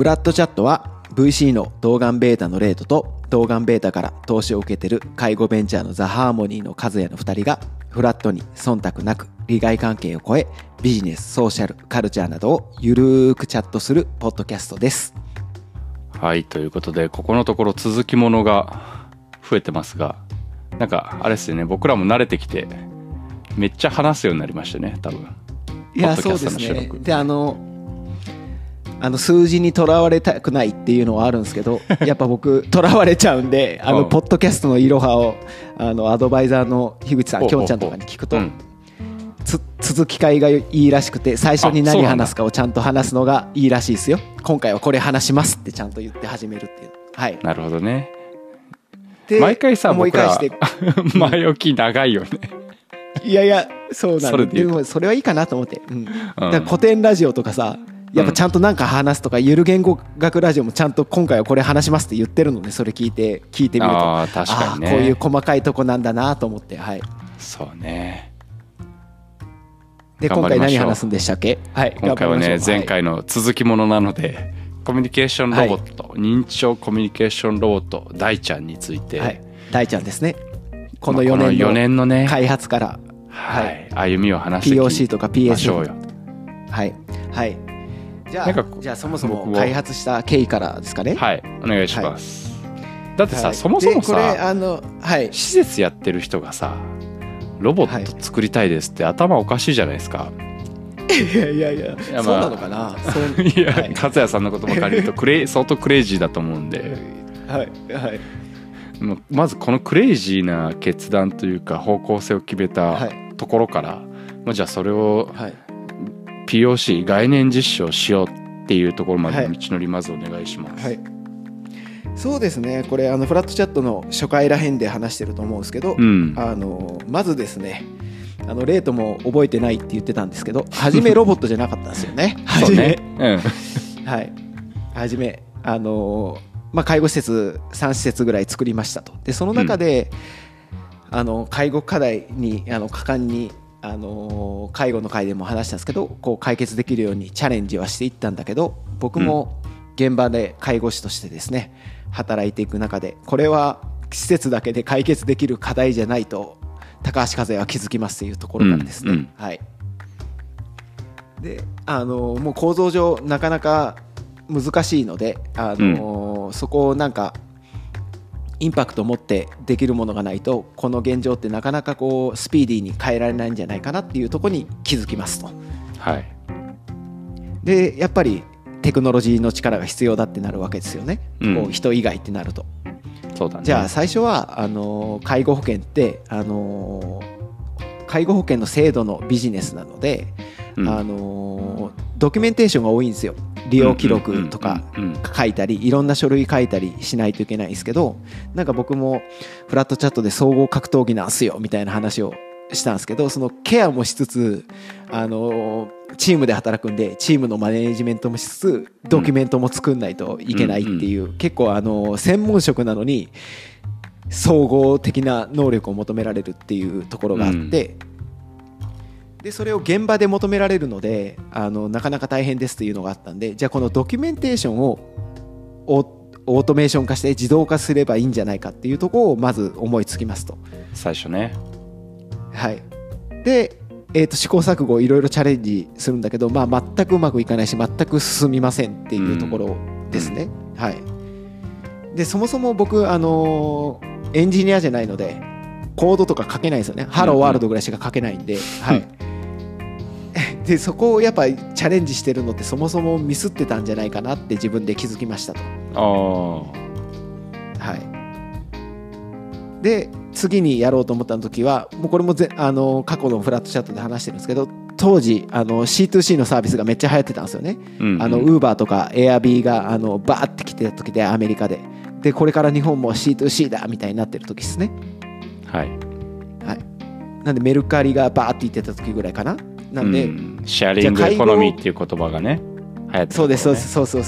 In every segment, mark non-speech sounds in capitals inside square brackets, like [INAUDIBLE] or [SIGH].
フラットチャットは VC の動眼ベータのレートと動眼ベータから投資を受けている介護ベンチャーのザ・ハーモニーの和也の2人がフラットに忖度なく利害関係を超えビジネス、ソーシャル、カルチャーなどをゆるーくチャットするポッドキャストです。はいということでここのところ続きものが増えてますがなんかあれですよね僕らも慣れてきてめっちゃ話すようになりましたね多分いや、そうですね。で、あの、あの数字にとらわれたくないっていうのはあるんですけど、[LAUGHS] やっぱ僕、とらわれちゃうんで、[LAUGHS] あの、うん。ポッドキャストのいろはを、あの、アドバイザーの樋口さん、きょんちゃんとかに聞くと、うん。つ続き会がいいらしくて最初に何話すかをちゃんと話すのがいいらしいですよ。今回はこれ話しますってちゃんと言って始めるっていう。はい。なるほどね。で毎回さ思い返して [LAUGHS] 前置き長いよね。いやいやそうなんででもそれはいいかなと思って、うん。だうん。から古典ラジオとかさやっぱちゃんとなんか話すとか、ゆる言語学ラジオもちゃんと今回はこれ話しますって言ってるのでそれ聞いて聞いてみると。ああ確かにね。こういう細かいとこなんだなと思ってはい。そうね。で今回何話すんでしたっけ？はい今回はね前回の続きものなのでコミュニケーションロボット、認知症コミュニケーションロボット大ちゃんについて、はい、はい、大ちゃんですね。このまあ4年4のね、開発からはい、歩みを話してい。POC とかきましょうよ。はい。はいじゃなんかあじゃあそもそも開発した経緯からですかね。はいお願いします、だってさ、はい。そもそもでこれさあのはい。施設やってる人がさロボット作りたいですって頭おかしいじゃないですか、いやいやいやいやまあそうなのかな？[LAUGHS] いや、はい。和也さんの言葉借りるとクレイ [LAUGHS] 相当クレイジーだと思うんで。はいはい。まずこのクレイジーな決断というか方向性を決めたはい。ところから、まあ、じゃあそれをはい POC 概念実証しようっていうところまではい。の道のりまずお願いします。はい。そうですね。これあのフラットチャットの初回らへんで話してると思うんですけど、うん、あのまずですねあのレートも覚えてないって言ってたんですけど初めロボットじゃなかったんですよね。[LAUGHS] 初め。ね。うん。はい。初めあのまあ介護施設3施設ぐらい作りましたと。でその中で、あの介護課題にあの果敢にあの介護の会でも話したんですけどこう解決できるようにチャレンジはしていったんだけど僕も現場で介護士としてですね働いていく中でこれは施設だけで解決できる課題じゃないと高橋和也は気づきますというところなんですね。うんうん。はい。であのもう構造上なかなか難しいのであの、そこをなんかインパクトを持ってできるものがないとこの現状ってなかなかこうスピーディーに変えられないんじゃないかなっていうところに気づきますと。はい。でやっぱりテクノロジーの力が必要だってなるわけですよね、うんこう人以外ってなると。そうだね。じゃあ最初はあの介護保険ってあの介護保険の制度のビジネスなので、うんあのドキュメンテーションが多いんですよ利用記録とかうんうんうん書いたりいろんな書類書いたりしないといけないんですけどなんか僕もフラットチャットで総合格闘技なんすよみたいな話をしたんですけどそのケアもしつつあのチームで働くんでチームのマネジメントもしつつドキュメントも作んないといけないっていう、結構あの専門職なのに総合的な能力を求められるっていうところがあって、でそれを現場で求められるのであのなかなか大変ですというのがあったんでじゃあこのドキュメンテーションをオオートメーション化して自動化すればいいんじゃないかっていうところをまず思いつきますと。最初ね。はい、で、えー、と試行錯誤いろいろチャレンジするんだけど、まあ、全くうまくいかないし全く進みませんっていうところですね。はい、でそもそも僕、あのーエンジニアじゃないのでコードとか書けないんですよね。ハローワールドぐらいしか書けないんで。はいでそこをやっぱりチャレンジしてるのってそもそもミスってたんじゃないかなって自分で気づきましたと。ああ。はい、で次にやろうと思った時はもうこれもぜあの過去のフラットチャットで話してるんですけど当時あの C2C のサービスがめっちゃ流行ってたんですよね。うんうんあのウーバーとかエアビーがあのバーって来てた時でアメリカででこれから日本も C2C だみたいになってる時ですね。はい。はい、なんでメルカリがバーって言ってた時ぐらいかな。なんで、うんシェアリングエコノミーっていう言葉がね流行ってたそうですそうですそうそう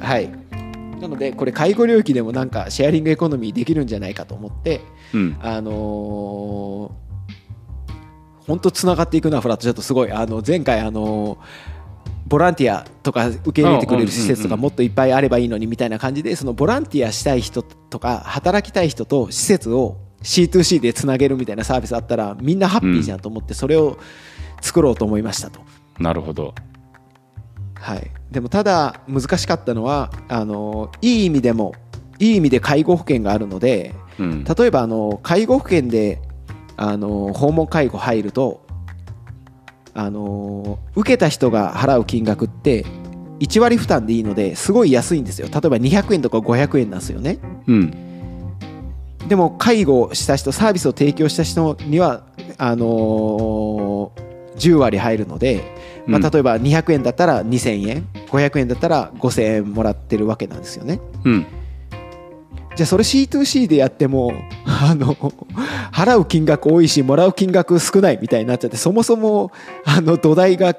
はい。なのでこれ介護領域でもなんかシェアリングエコノミーできるんじゃないかと思ってうん。あのー本当つながっていくのはフラット。チャットすごい。あの前回あのーボランティアとか受け入れてくれる施設とかもっといっぱいあればいいのにみたいな感じでそのボランティアしたい人とか働きたい人と施設を C2C でつなげるみたいなサービスあったらみんなハッピーじゃんと思ってそれを作ろうと思いましたと。なるほど。はい、でもただ難しかったのはあのいい意味でもいい意味で介護保険があるのでうん。例えばあの介護保険であの訪問介護入るとあの受けた人が払う金額って1割負担でいいのですごい安いんですよ。例えば200円とか500円なんですよね。うん。でも介護した人サービスを提供した人にはあの10割入るので、まあ、うん。例えば200円だったら2000円500円だったら5000円もらってるわけなんですよね。うん。じゃあそれ C2C でやっても [LAUGHS] あの払う金額多いしもらう金額少ないみたいになっちゃってそもそもあの土台が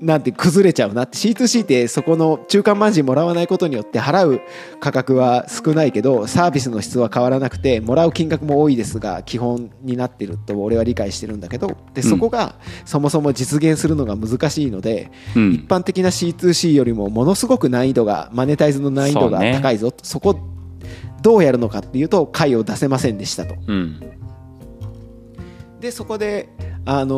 なんて崩れちゃうなって。C2C ってそこの中間マージンもらわないことによって払う価格は少ないけどサービスの質は変わらなくてもらう金額も多いですが基本になってると俺は理解してるんだけど。でそこがそもそも実現するのが難しいので、うん。一般的な C2C よりもものすごく難易度がマネタイズの難易度が高いぞ。そこどうやるのかっていうと解を出せませんでしたと。うん。でそこであの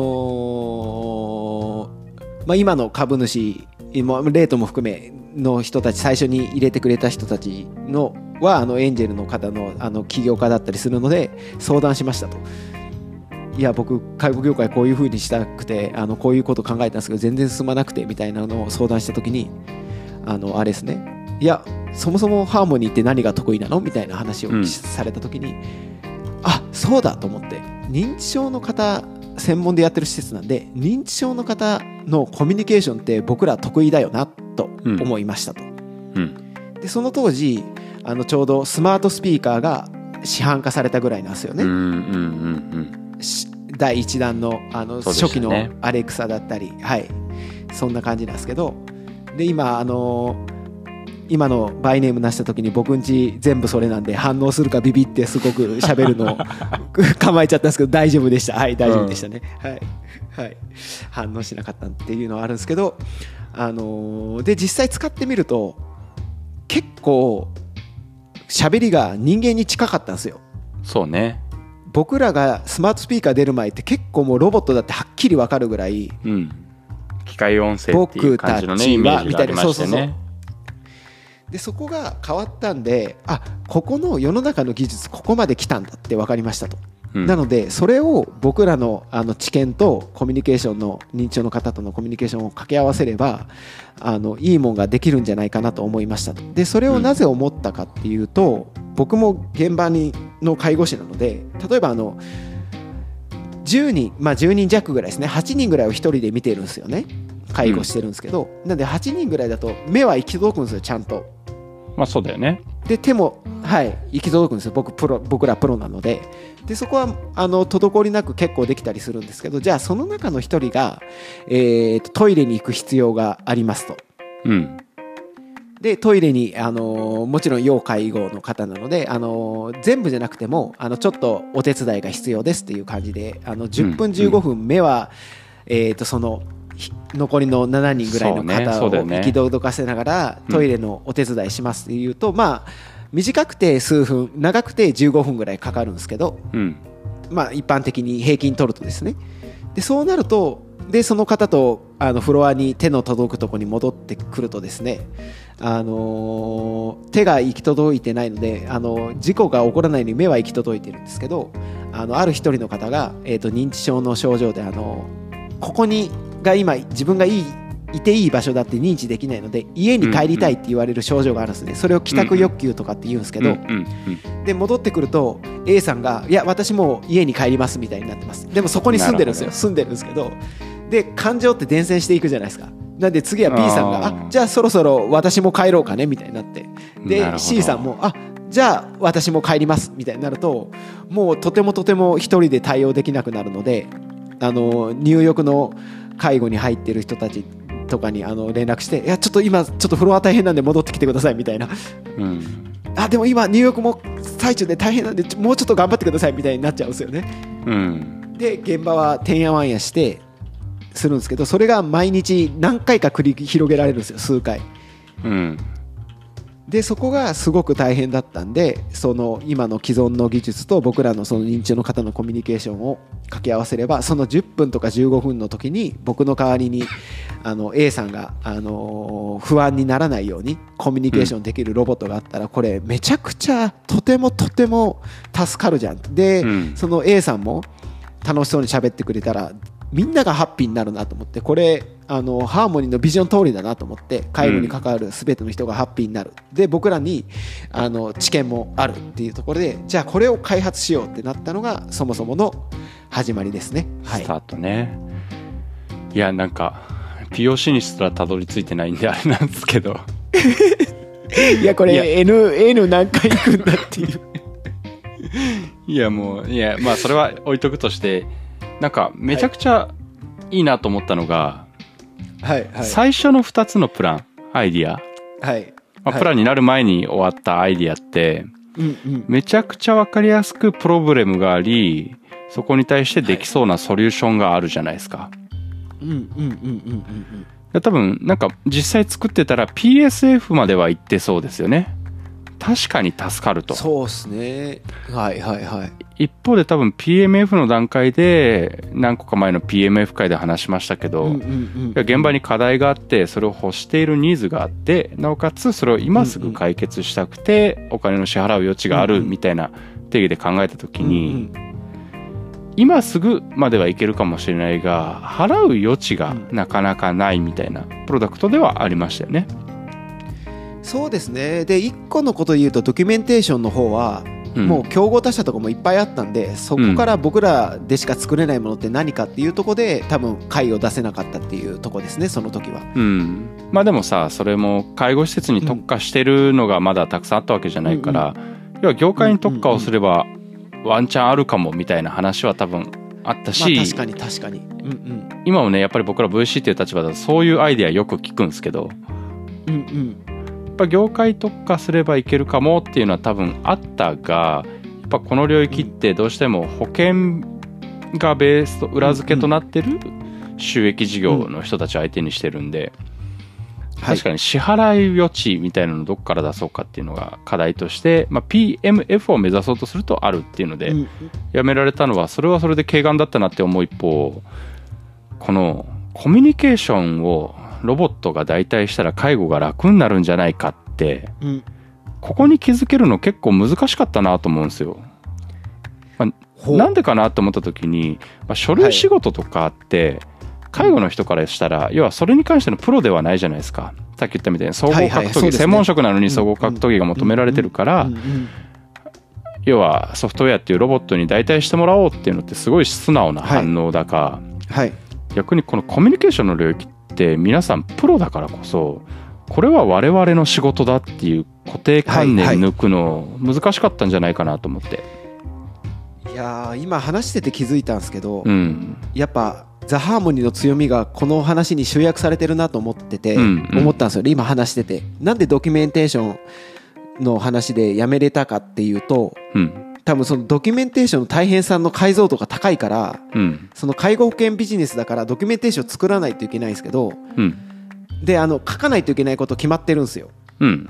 ーまあ、今の株主レートも含めの人たち最初に入れてくれた人たちのはあのエンジェルの方のあの起業家だったりするので相談しましたと。いや僕介護業界こういう風にしたくてあのこういうこと考えたんですけど全然進まなくてみたいなのを相談した時にあのあれですねいやそもそもハーモニーって何が得意なの？みたいな話をされた時に、あそうだと思って認知症の方専門でやってる施設なんで認知症の方のコミュニケーションって僕ら得意だよなと思いましたと。うん。でその当時あのちょうどスマートスピーカーが市販化されたぐらいなんですよね。うんうんうんし第1弾のあの初期のアレクサだったり、はい、そんな感じなんですけど。で今あの今のバイネーム出した時に僕んち全部それなんで反応するかビビってすごく喋るのを [LAUGHS] 構えちゃったんですけど大丈夫でした。はい大丈夫でしたね、はい、はい、反応しなかったっていうのはあるんですけどあので実際使ってみると結構喋りが人間に近かったんですよ。そうね。僕らがスマートスピーカー出る前って結構もうロボットだってはっきり分かるぐらいうん。機械音声っていう感じのね僕たちはイメージがありましたみたいな。そうそうねでそこが変わったんであここの世の中の技術ここまで来たんだって分かりましたと、うん。なのでそれを僕らのあの知見とコミュニケーションの認知症の方とのコミュニケーションを掛け合わせればあのいいもんができるんじゃないかなと思いましたと。でそれをなぜ思ったかっていうと、僕も現場にの介護士なので例えばあの10人まあ10人弱ぐらいですね。8人ぐらいを1人で見てるんですよね。介護してるんですけど、なんで8人ぐらいだと目は行き届くんですよちゃんとまあそうだよね。で手もはい行き届くんですよ。僕プロ僕らプロなので。でそこはあの滞りなく結構できたりするんですけどじゃあその中の一人が、えーとトイレに行く必要がありますと。うん。でトイレに、あのーもちろん要介護の方なので、あのー全部じゃなくてもあのちょっとお手伝いが必要ですっていう感じであの10分うん15分目は、えー、とそのひ残りの7人ぐらいの方をそうだよね。行き届かせながらうん。トイレのお手伝いしますっていうと、まあ短くて数分長くて15分ぐらいかかるんですけど、うん。まあ、一般的に平均取るとですね。でそうなるとでその方とあのフロアに手の届くところに戻ってくるとですね、あのー手が行き届いてないので、あの事故が起こらないように目は行き届いてるんですけどあのある一人の方が、えー、と認知症の症状で、あのここにが今自分がいいいていい場所だって認知できないので家に帰りたいって言われる症状があるんですね。それを帰宅欲求とかって言うんですけど、で戻ってくると A さんが「いや私もう家に帰ります」みたいになってます。でもそこに住んでるんですよ。住んでるんですけど。で感情って伝染していくじゃないですか。なんで次は B さんが「あじゃあそろそろ私も帰ろうかね」みたいになって。で C さんも「あじゃあ私も帰ります」みたいになるともうとてもとても一人で対応できなくなるのであの入浴の介護に入ってる人たちとかにあの連絡して「いやちょっと今ちょっとフロア大変なんで戻ってきてください」みたいな。うん。あでも今入浴も最中で大変なんでもうちょっと頑張ってくださいみたいになっちゃうんですよね。うん。で現場はてんやわんやしてするんですけどそれが毎日何回か繰り広げられるんですよ数回。うんでそこがすごく大変だったんでその今の既存の技術と僕らのその認知症の方のコミュニケーションを掛け合わせればその10分とか15分の時に僕の代わりにあの A さんが、あのー不安にならないようにコミュニケーションできるロボットがあったらこれめちゃくちゃとてもとても助かるじゃんで、うん。その A さんも楽しそうに喋ってくれたらみんながハッピーになるなと思ってこれあのハーモニーのビジョン通りだなと思って介護に関わる全ての人がハッピーになる、で僕らにあの知見もあるっていうところでじゃあこれを開発しようってなったのがそもそもの始まりですね。はい。スタートね、い、やなんか POC にすらたどり着いてないんであれなんですけど。[LAUGHS] いやこれ N, N 何回行くんだっていう。[LAUGHS] いやもういやまあそれは置いとくとしてなんかめちゃくちゃいいなと思ったのが、はいはい。最初の2つのプランアイディア、はい。まあ、はい。プランになる前に終わったアイディアってうんうん。めちゃくちゃ分かりやすくプロブレムがありそこに対してできそうなソリューションがあるじゃないですか。うんうんうんうんうんいや多分なんか実際作ってたら PSF までは行ってそうですよね確かに助かるうん。とそうですね。はいはいはい。一方で多分 PMF の段階で何個か前の PMF 会で話しましたけど、うんうんいうんや現場に課題があってそれを欲しているニーズがあってなおかつそれを今すぐ解決したくてお金の支払う余地があるみたいな定義で考えた時にうんうん今すぐまではいけるかもしれないが払う余地がなかなかないみたいなプロダクトではありましたよね。そうですね。で1個のことで言うとドキュメンテーションの方は、うん。もう競合他社とかもいっぱいあったんでそこから僕らでしか作れないものって何かっていうところで多分解を出せなかったっていうとこですねその時は。うん、まあでもさそれも介護施設に特化してるのがまだたくさんあったわけじゃないから、要は業界に特化をすればワンチャンあるかもみたいな話は多分あったまあし、確かに確かに。うん今もねやっぱり僕ら VC っていう立場だとそういうアイデアよく聞くんですけどうんうんぱ業界特化すればいけるかもっていうのは多分あったがやっぱこの領域ってどうしても保険がベースと裏付けとなってる収益事業の人たちを相手にしてるんで、はい。確かに支払い余地みたいなのをどこから出そうかっていうのが課題として、まあ、PMF を目指そうとするとあるっていうので、うん。やめられたのはそれはそれで軽眼だったなって思う一方このコミュニケーションをロボットが代替したら介護が楽になるんじゃないかってうん。ここに気づけるの結構難しかったなと思うんですよ。ほう。なんでかなと思った時に、まあ、書類仕事とかって、介護の人からしたら、要はそれに関してのプロではないじゃないですか。さっき言ったみたいに総合はい格闘技、専門職なのに総合格闘技が求められてるから、要はソフトウェアっていうロボットに代替してもらおうっていうのってすごい素直な反応だか、はい。逆にこのコミュニケーションの領域って皆さんプロだからこそこれは我々の仕事だっていう固定観念抜くの難しかったんじゃないかなと思って、いやー今話してて気づいたんですけど、うん。やっぱザ・ハーモニーの強みがこの話に集約されてるなと思ってて、うんうん。思ったんですよね今話してて。なんでドキュメンテーションの話でやめれたかっていうとうん多分そのドキュメンテーションの大変さの解像度が高いからうん。その介護保険ビジネスだからドキュメンテーション作らないといけないんですけどうん。であの書かないといけないこと決まってるんですよ。うん。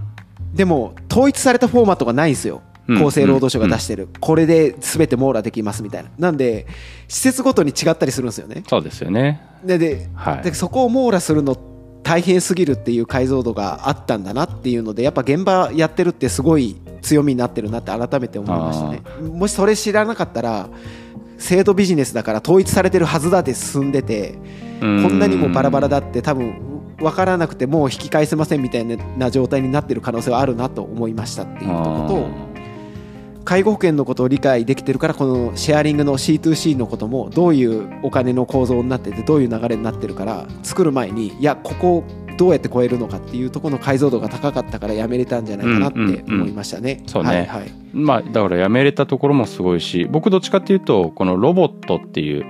でも統一されたフォーマットがないんですよ。うん。厚生労働省が出してる、これで全て網羅できますみたいな。なんで施設ごとに違ったりするんですよね。そうですよね。でではい。でそこを網羅するの大変すぎるっていう解像度があったんだなっていうのでやっぱ現場やってるってすごい強みになってるなって改めて思いましたね。もしそれ知らなかったら制度ビジネスだから統一されてるはずだって進んでてここんなにもバラバラだって多分分からなくてもう引き返せませんみたいな状態になってる可能性はあるなと思いましたっていうとこと介護保険のことを理解できてるからこのシェアリングの C2C のこともどういうお金の構造になっててどういう流れになってるから作る前にいやここどうやって超えるのかっていうところの解像度が高かったからやめれたんじゃないかなって思いましたね。そうね。はいはい。まあだからやめれたところもすごいし僕どっちかっていうとこのロボットっていうい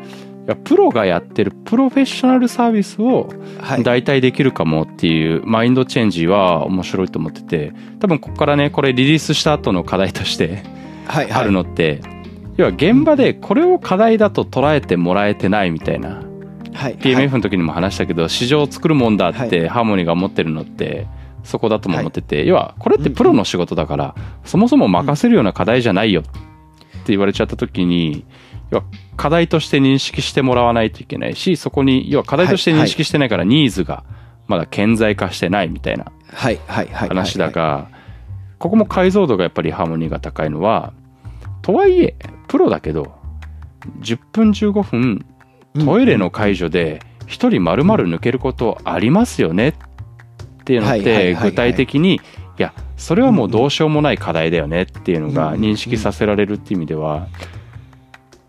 やプロがやってるプロフェッショナルサービスをはい。代替できるかもっていうマインドチェンジは面白いと思ってて多分ここからねこれリリースした後の課題としてあるのって要は現場でこれを課題だと捉えてもらえてないみたいなはい。PMF の時にも話したけど、市場を作るもんだっはてハーモニーが思ってるのってそこだとも思ってて、要はこれってプロの仕事だから、そもそも任せるような課題じゃないよって言われちゃった時に要は課題として認識してもらわないといけないしそこに要は課題として認識してないからニーズがまだ顕在化してないみたいなはい。はい。はい。話だがここも解像度がやっぱりハーモニーが高いのはとはいえプロだけど10分15分トイレの介助で1人丸々抜けることありますよね？っていうのって具体的にいやそれはもうどうしようもない課題だよねっていうのが認識させられるっていう意味では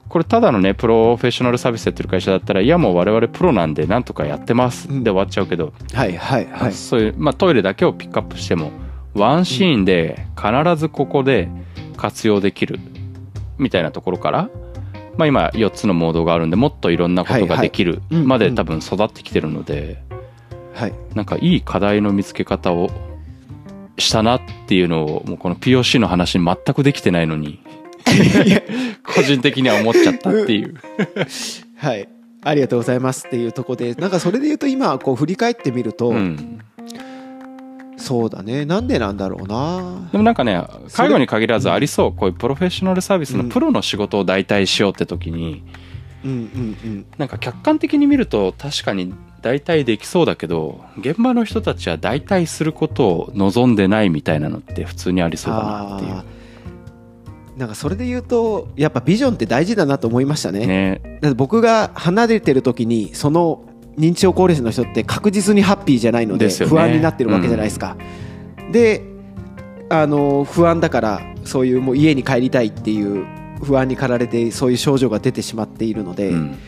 これただのねプロフェッショナルサービスやってる会社だったらいやもう我々プロなんでなんとかやってますで終わっちゃうけどはいはいはい。そういう、まあ、トイレだけをピックアップしてもワンシーンで必ずここで活用できるみたいなところから、まあ、今4つのモードがあるんでもっといろんなことができるまで多分育ってきてるのではい。なんかいい課題の見つけ方をしたなっていうのをもうこの POC の話に全くできてないのに [LAUGHS] 個人的には思っちゃったっていう。はい。ありがとうございますっていうところでなんかそれで言うと今こう振り返ってみると、うんそうだね。なんでなんだろうな。でもなんかね介護に限らずありそう。こういうプロフェッショナルサービスのプロの仕事を代替しようって時に。うんうんうん。なんか客観的に見ると確かに代替できそうだけど現場の人たちは代替することを望んでないみたいなのって普通にありそうだなっていう。なんかそれで言うとやっぱビジョンって大事だなと思いましたね。ね。僕が離れてる時にその認知症高齢者の人って確実にハッピーじゃないので不安になってるわけじゃないですか。であの不安だからそういうもう家に帰りたいっていう不安に駆られてそういう症状が出てしまっているので、うん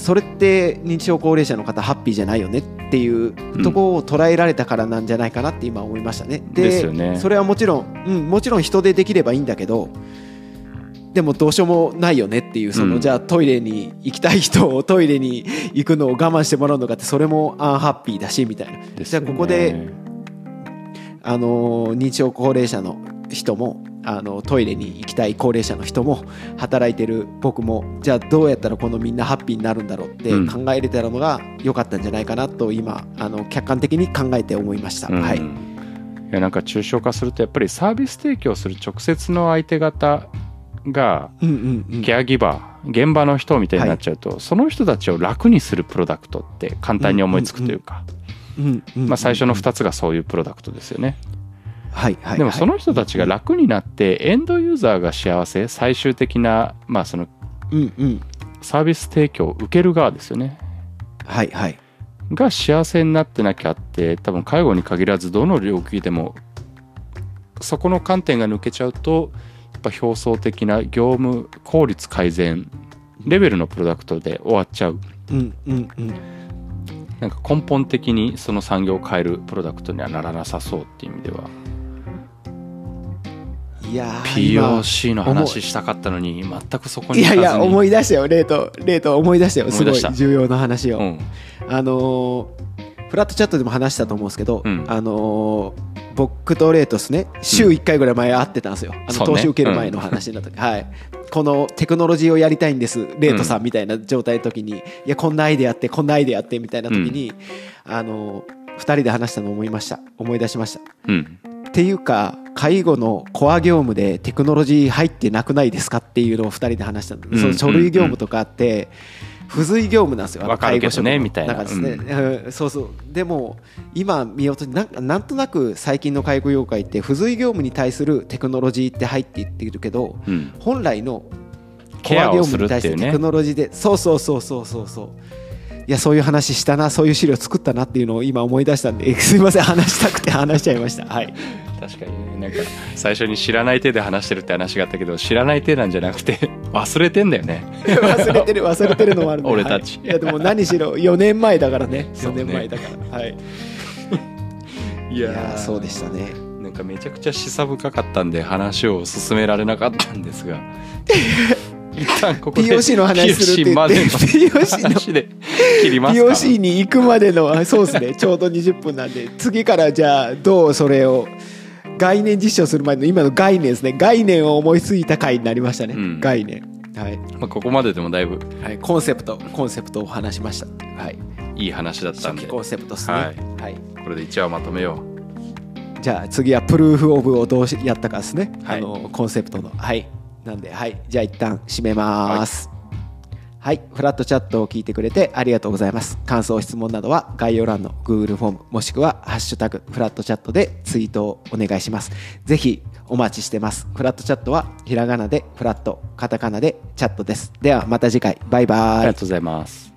それって認知症高齢者の方ハッピーじゃないよねっていうところを捉えられたからなんじゃないかなって今思いましたね。ですよねそれはもちろん、うん、もちろん人でできればいいんだけどでもどうしようもないよねっていうその、うん。じゃあトイレに行きたい人をトイレに行くのを我慢してもらうのかってそれもアンハッピーだしみたいな。ね。じゃあここであの認知症高齢者の人もあのトイレに行きたい高齢者の人も働いてる僕もじゃあどうやったらこのみんなハッピーになるんだろうってうん。考えれたのが良かったんじゃないかなと今あの客観的に考えて思いました。うん。はい、いやなんか抽象化するとやっぱりサービス提供する直接の相手方がケアギバー現場の人みたいになっちゃうと、その人たちを楽にするプロダクトって簡単に思いつくというか、まあ、最初の2つがそういうプロダクトですよね。はいはいはい。でもその人たちが楽になってエンドユーザーが幸せ最終的な、まあ、そのうんうん。サービス提供を受ける側ですよね。はいはい。が幸せになってなきゃって多分介護に限らずどの領域でもそこの観点が抜けちゃうとぱ表層的な業務効率改善レベルのプロダクトで終わっちゃう。うんうんうん。なんか根本的にその産業を変えるプロダクトにはならなさそうっていう意味では。いや POC の話したかったのに全くそこにいやいや思い、い出したよレートレート思い出したよすごい重要な話を、うん、あのーフラットチャットでも話したと思うんですけど、うん。あのー僕とレートスね週1回ぐらい前会ってたんですよ、あの投資受ける前の話の時、はい、このテクノロジーをやりたいんですレートさんみたいな状態の時に、いやこんなアイデアあってこんなアイデアあってみたいな時に、あの2人で話したのを思いました。思い出しました。うん、っていうか介護のコア業務でテクノロジー入ってなくないですかっていうのを2人で話したの、うん。その書類業務とかって付随業務なんですよ。あのわかるけどねみたいな。中ですね、うん。そうそう。でも今見ようとなんかなんとなく最近の介護業界って付随業務に対するテクノロジーって入っていってるけどうん、本来のコケア業務に対してテクノロジーでそうそうそうそうそうそう。いやそういう話したなそういう資料作ったなっていうのを今思い出したんで [LAUGHS] すいません話したくて話しちゃいました。はい確かにね。なんか最初に知らない手で話してるって話があったけど知らない手なんじゃなくて [LAUGHS] 忘れてんだよね。忘れてる忘れてるのもあるんで。[LAUGHS] 俺たち。はい。いやでも何しろ4年前だからね。4そうね。年前だから。はい。い [LAUGHS] いやーそうでしたね。なんかめちゃくちゃ示唆深かったんで話を進められなかったんですが。一旦ここで POC の話するって POC までの POC の話で切りますか。POC に行くまでのあそうですね。ちょうど20分なんで次からじゃあどうそれを概念実証する前の今の概念ですね。概念を思いついた回になりましたね、うん。概念。はい、まあ、ここまででもだいぶはい、コンセプトコンセプトを話しました。はい。いい話だったんで。初期コンセプトですね。ははい。い、これで1話まとめよじゃあ次はプルーフオブをどうしやったかですね、はい。あのコンセプトの。はい。なんではい。じゃあ一旦締めます。はい、はいフラットチャットを聞いてくれてありがとうございます。感想質問などは概要欄の Google フォームもしくはハッシュタグフラットチャットでツイートをお願いします。ぜひお待ちしてます。フラットチャットはひらがなでフラットカタカナでチャットです。ではまた次回。バイうあバイ。りがとうございます。